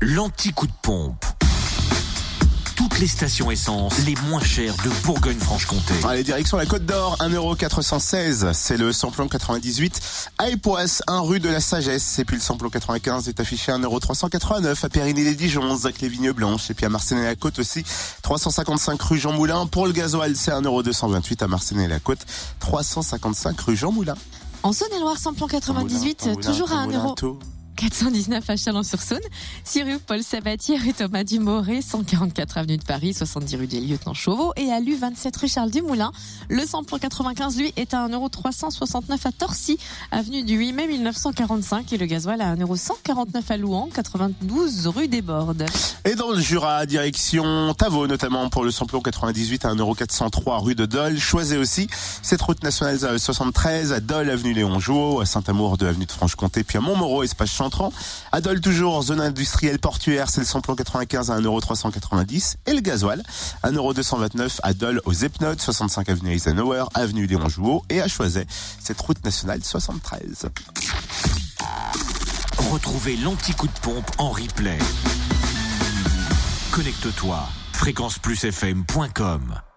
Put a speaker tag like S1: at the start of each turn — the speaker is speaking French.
S1: l'anti-coup de pompe. Toutes les stations essence les moins chères de Bourgogne-Franche-Comté.
S2: Allez, direction la Côte d'Or, 1,416€. C'est le samplon 98 à Époisse, 1 rue de la Sagesse. Et puis le samplon 95 est affiché à 1,389€ à Périgny-les-Dijon, Zac les Vignes Blanches. Et puis à Marseille-la-Côte aussi, 355 rue Jean Moulin. Pour le gasoil, c'est 1,228€ à Marseille-la-Côte, 355 rue Jean Moulin.
S3: En Saône-et-Loire, samplon 98, toujours à 1€. 419 à Chalon-sur-Saône, 6 rue Paul Sabatier, rue Thomas Dumoré, 144 avenue de Paris, 70 rue des Lieutenants Chauveau et à l'U 27 rue Charles Dumoulin. Le samplon 95, lui, est à 1,369€ à Torcy, avenue du 8 mai 1945 et le gasoil à 1,149€ à Louan, 92 rue des Bordes.
S2: Et dans le Jura, direction Tavo, notamment pour le samplon 98 à 1,403€ rue de Dole. Choisez aussi cette route nationale 73 à Dole, avenue Léon Jouot, à Saint-Amour de avenue de Franche-Comté, puis à Montmoreau, espace Adol toujours, zone industrielle portuaire, c'est le samplon 95 à 1,390€ et le gasoil 1,229€ à Dole aux Epnotes, 65 avenue Eisenhower, avenue Léon Jouot et à Choiset, cette route nationale 73.
S1: Retrouvez l'anti-coup de pompe en replay. Connecte-toi. Fréquenceplusfm.com